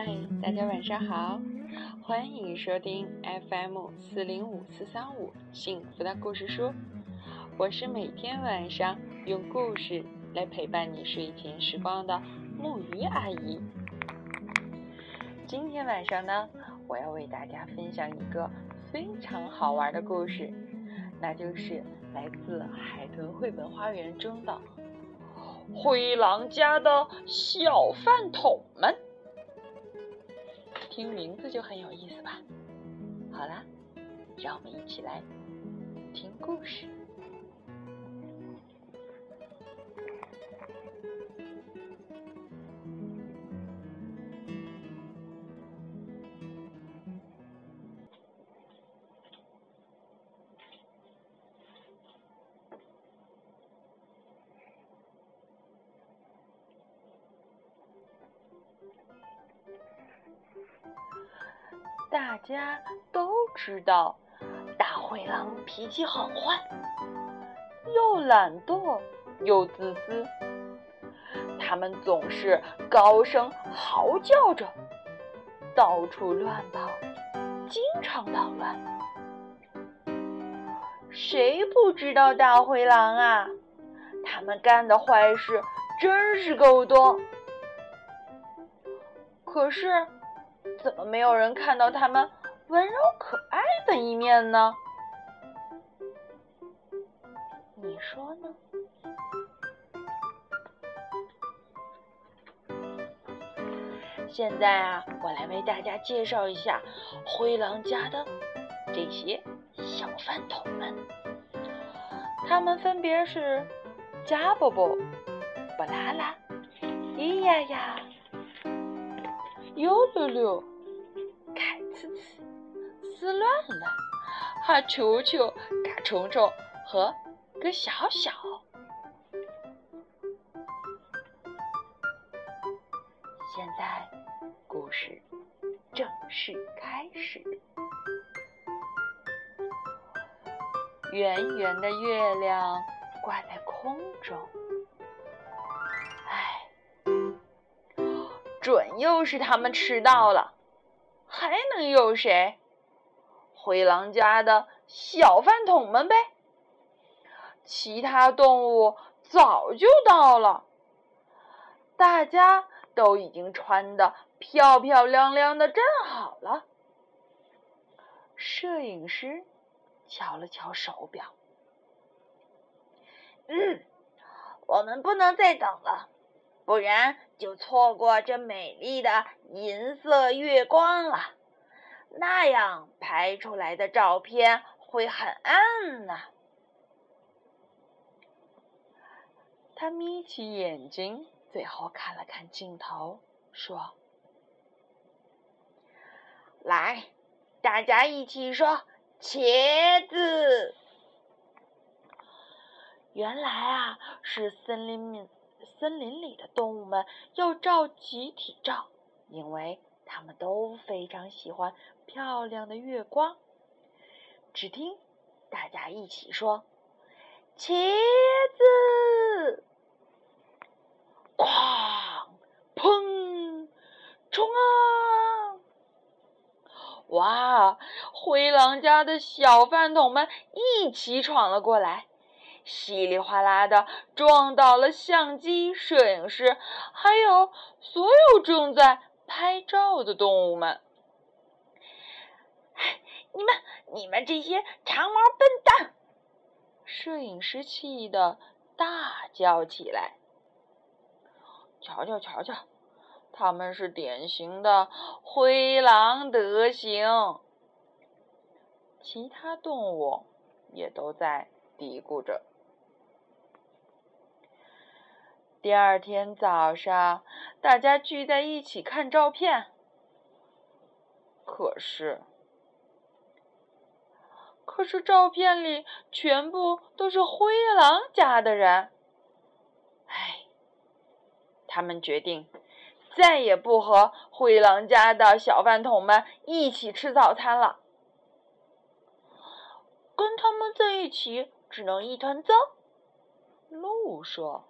嗨，大家晚上好，欢迎收听 FM 四零五四三五幸福的故事书。我是每天晚上用故事来陪伴你睡前时光的木鱼阿姨。今天晚上呢，我要为大家分享一个非常好玩的故事，那就是来自海豚绘本花园中的。灰狼家的小饭桶们，听名字就很有意思吧？好啦，让我们一起来听故事。大家都知道，大灰狼脾气很坏，又懒惰又自私。他们总是高声嚎叫着，到处乱跑，经常捣乱。谁不知道大灰狼啊？他们干的坏事真是够多。可是。怎么没有人看到他们温柔可爱的一面呢？你说呢？现在啊，我来为大家介绍一下灰狼家的这些小饭桶们。他们分别是加波波、布拉拉、咿呀呀。溜溜溜，凯呲呲，丝乱乱，哈球球，嘎虫虫和个小小。现在故事正式开始。圆圆的月亮挂在准又是他们迟到了，还能有谁？灰狼家的小饭桶们呗。其他动物早就到了，大家都已经穿的漂漂亮亮的站好了。摄影师瞧了瞧手表，嗯，我们不能再等了。不然就错过这美丽的银色月光了，那样拍出来的照片会很暗呢。他眯起眼睛，最后看了看镜头，说：“来，大家一起说茄子。”原来啊，是森林里。森林里的动物们要照集体照，因为他们都非常喜欢漂亮的月光。只听大家一起说：“茄子！”哐！砰！冲啊！哇！灰狼家的小饭桶们一起闯了过来。稀里哗啦的撞倒了相机、摄影师，还有所有正在拍照的动物们。你们，你们这些长毛笨蛋！摄影师气得大叫起来。瞧瞧，瞧瞧，他们是典型的灰狼德行。其他动物也都在嘀咕着。第二天早上，大家聚在一起看照片。可是，可是照片里全部都是灰狼家的人。唉，他们决定再也不和灰狼家的小饭桶们一起吃早餐了。跟他们在一起只能一团糟。鹿说。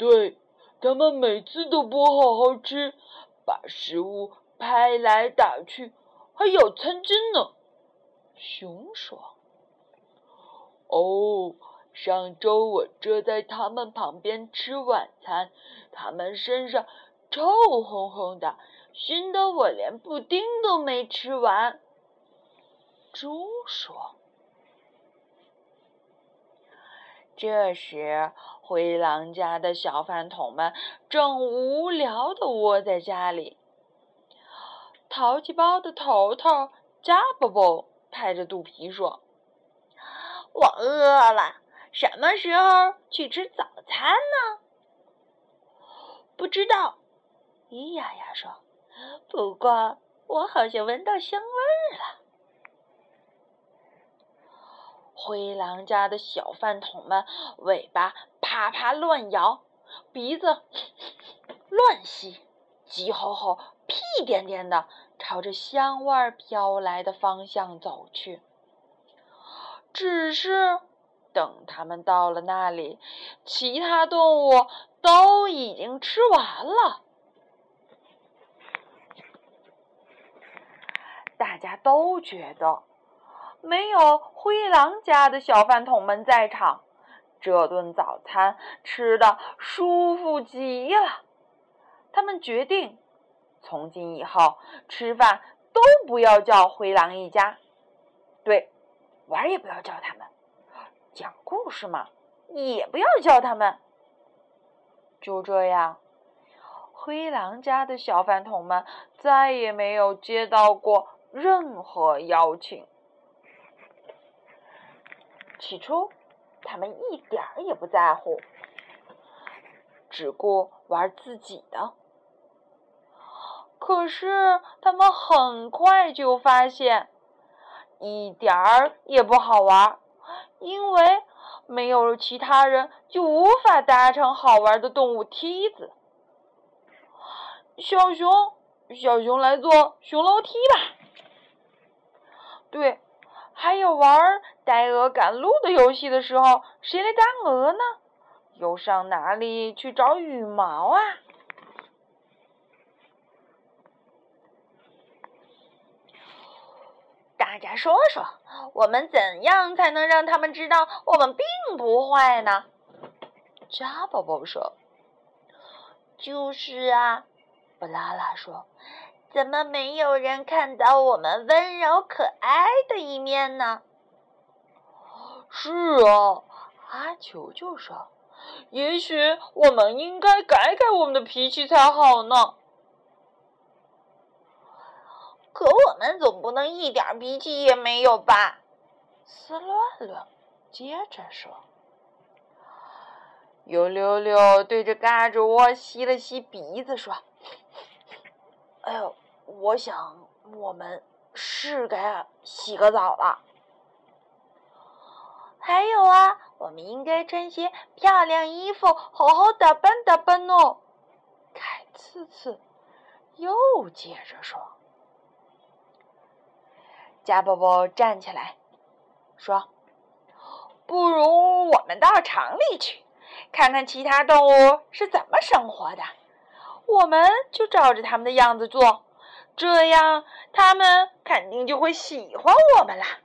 对他们每次都不好好吃，把食物拍来打去，还咬餐巾呢。熊说：“哦，上周我坐在他们旁边吃晚餐，他们身上臭烘烘的，熏得我连布丁都没吃完。”猪说。这时，灰狼家的小饭桶们正无聊地窝在家里。淘气包的头头加宝宝拍着肚皮说：“我饿了，什么时候去吃早餐呢？”不知道，咿呀呀说：“不过我好像闻到香味儿了。”灰狼家的小饭桶们尾巴啪啪乱摇，鼻子乱吸，急吼吼、屁颠颠的朝着香味飘来的方向走去。只是等他们到了那里，其他动物都已经吃完了。大家都觉得。没有灰狼家的小饭桶们在场，这顿早餐吃的舒服极了。他们决定，从今以后吃饭都不要叫灰狼一家，对，玩也不要叫他们，讲故事嘛，也不要叫他们。就这样，灰狼家的小饭桶们再也没有接到过任何邀请。起初，他们一点儿也不在乎，只顾玩自己的。可是，他们很快就发现，一点儿也不好玩，因为没有其他人，就无法搭成好玩的动物梯子。小熊，小熊来坐熊楼梯吧。对。还有玩呆鹅赶路的游戏的时候，谁来当鹅呢？又上哪里去找羽毛啊？大家说说，我们怎样才能让他们知道我们并不坏呢？扎宝宝说：“就是啊。”布拉拉说。怎么没有人看到我们温柔可爱的一面呢？是啊，阿球就说：“也许我们应该改改我们的脾气才好呢。”可我们总不能一点脾气也没有吧？斯乱乱接着说：“油溜溜对着嘎吱窝吸了吸鼻子说。”哎呦，我想我们是该洗个澡了。还有啊，我们应该穿些漂亮衣服，好好打扮打扮哦。凯次次又接着说：“贾宝宝站起来说，不如我们到厂里去，看看其他动物是怎么生活的。”我们就照着他们的样子做，这样他们肯定就会喜欢我们啦。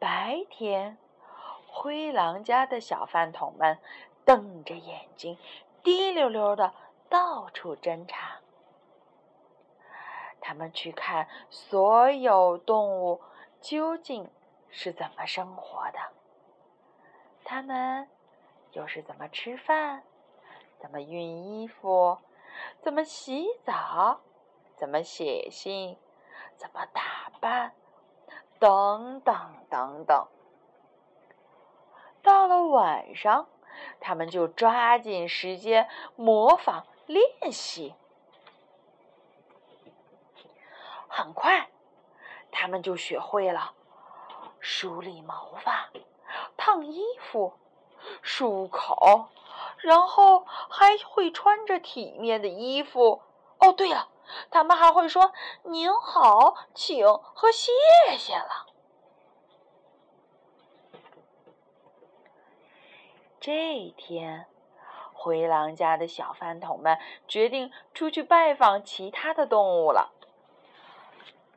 白天，灰狼家的小饭桶们瞪着眼睛，滴溜溜的到处侦查。他们去看所有动物究竟是怎么生活的，他们又是怎么吃饭。怎么熨衣服？怎么洗澡？怎么写信？怎么打扮？等等等等。到了晚上，他们就抓紧时间模仿练习。很快，他们就学会了梳理毛发、烫衣服、漱口。然后还会穿着体面的衣服。哦，对了，他们还会说“您好，请”和“谢谢”了。这一天，灰狼家的小饭桶们决定出去拜访其他的动物了。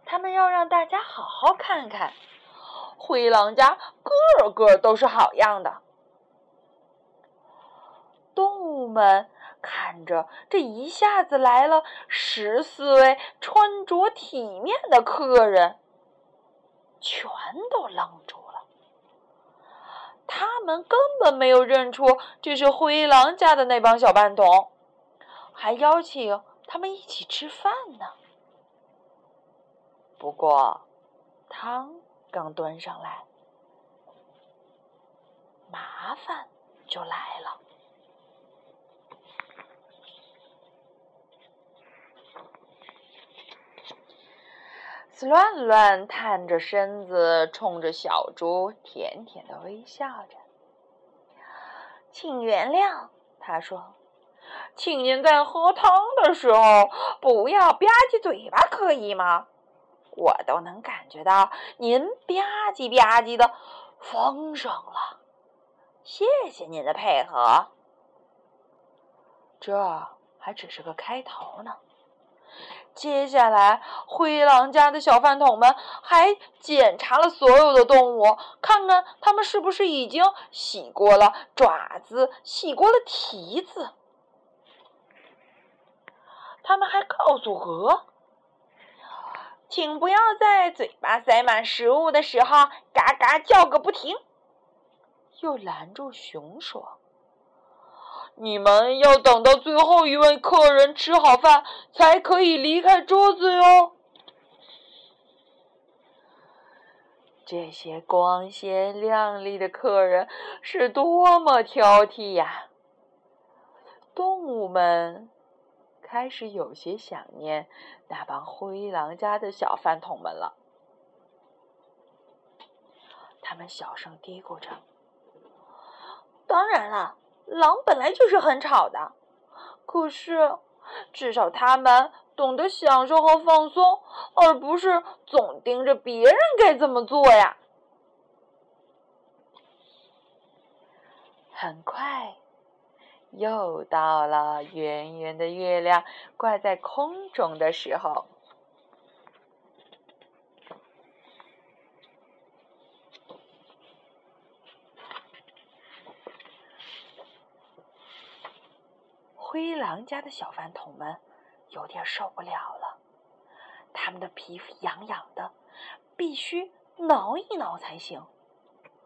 他们要让大家好好看看，灰狼家个个都是好样的。动物们看着这一下子来了十四位穿着体面的客人，全都愣住了。他们根本没有认出这是灰狼家的那帮小半桶，还邀请他们一起吃饭呢。不过，汤刚端上来，麻烦就来了。乱乱探着身子，冲着小猪甜甜的微笑着。请原谅，他说：“请您在喝汤的时候不要吧唧嘴巴，可以吗？”我都能感觉到您吧唧吧唧的丰盛了，谢谢您的配合。这还只是个开头呢，接下来灰狼家的小饭桶们还检查了所有的动物，看看他们是不是已经洗过了爪子、洗过了蹄子。他们还告诉鹅。请不要在嘴巴塞满食物的时候嘎嘎叫个不停。又拦住熊说：“你们要等到最后一位客人吃好饭才可以离开桌子哟。”这些光鲜亮丽的客人是多么挑剔呀！动物们。开始有些想念那帮灰狼家的小饭桶们了。他们小声嘀咕着：“当然了，狼本来就是很吵的，可是至少他们懂得享受和放松，而不是总盯着别人该怎么做呀。”很快。又到了圆圆的月亮挂在空中的时候，灰狼家的小饭桶们有点受不了了，他们的皮肤痒痒的，必须挠一挠才行。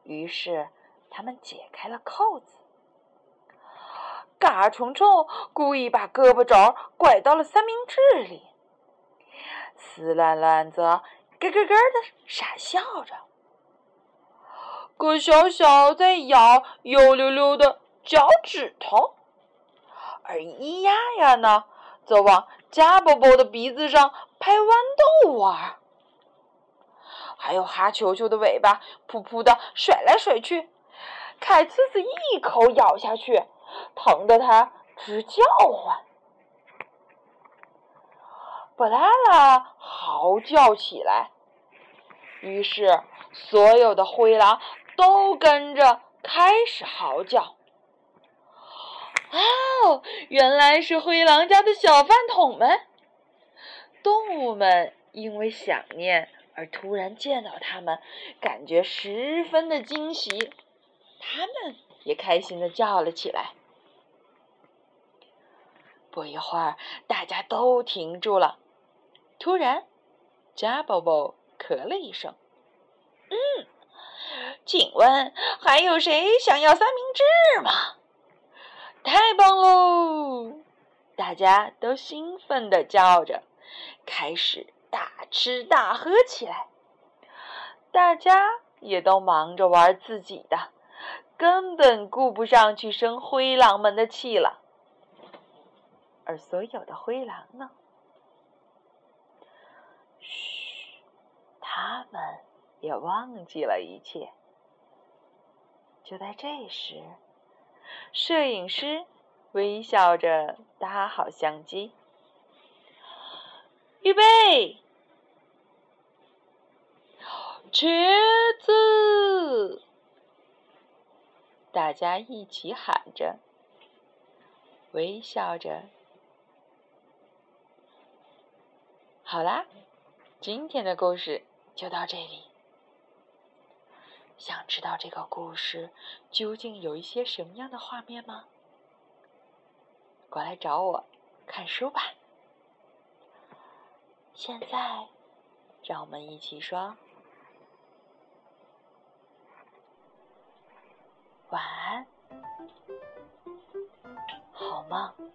于是，他们解开了扣子。嘎虫虫故意把胳膊肘拐到了三明治里，丝乱乱则咯咯咯的傻笑着。葛小小在咬油溜溜的脚趾头，而咿呀呀呢，则往加宝宝的鼻子上拍豌豆玩。还有哈球球的尾巴噗噗的甩来甩去，凯呲呲一口咬下去。疼得他直叫唤，布拉拉嚎叫起来。于是，所有的灰狼都跟着开始嚎叫。哦，原来是灰狼家的小饭桶们！动物们因为想念而突然见到他们，感觉十分的惊喜。他们也开心的叫了起来。不一会儿，大家都停住了。突然，加宝宝咳了一声：“嗯，请问还有谁想要三明治吗？”太棒喽！大家都兴奋的叫着，开始大吃大喝起来。大家也都忙着玩自己的，根本顾不上去生灰狼们的气了。而所有的灰狼呢？嘘，他们也忘记了一切。就在这时，摄影师微笑着搭好相机，预备，茄子！大家一起喊着。微笑着。好啦，今天的故事就到这里。想知道这个故事究竟有一些什么样的画面吗？过来找我看书吧。现在，让我们一起说晚安，好梦。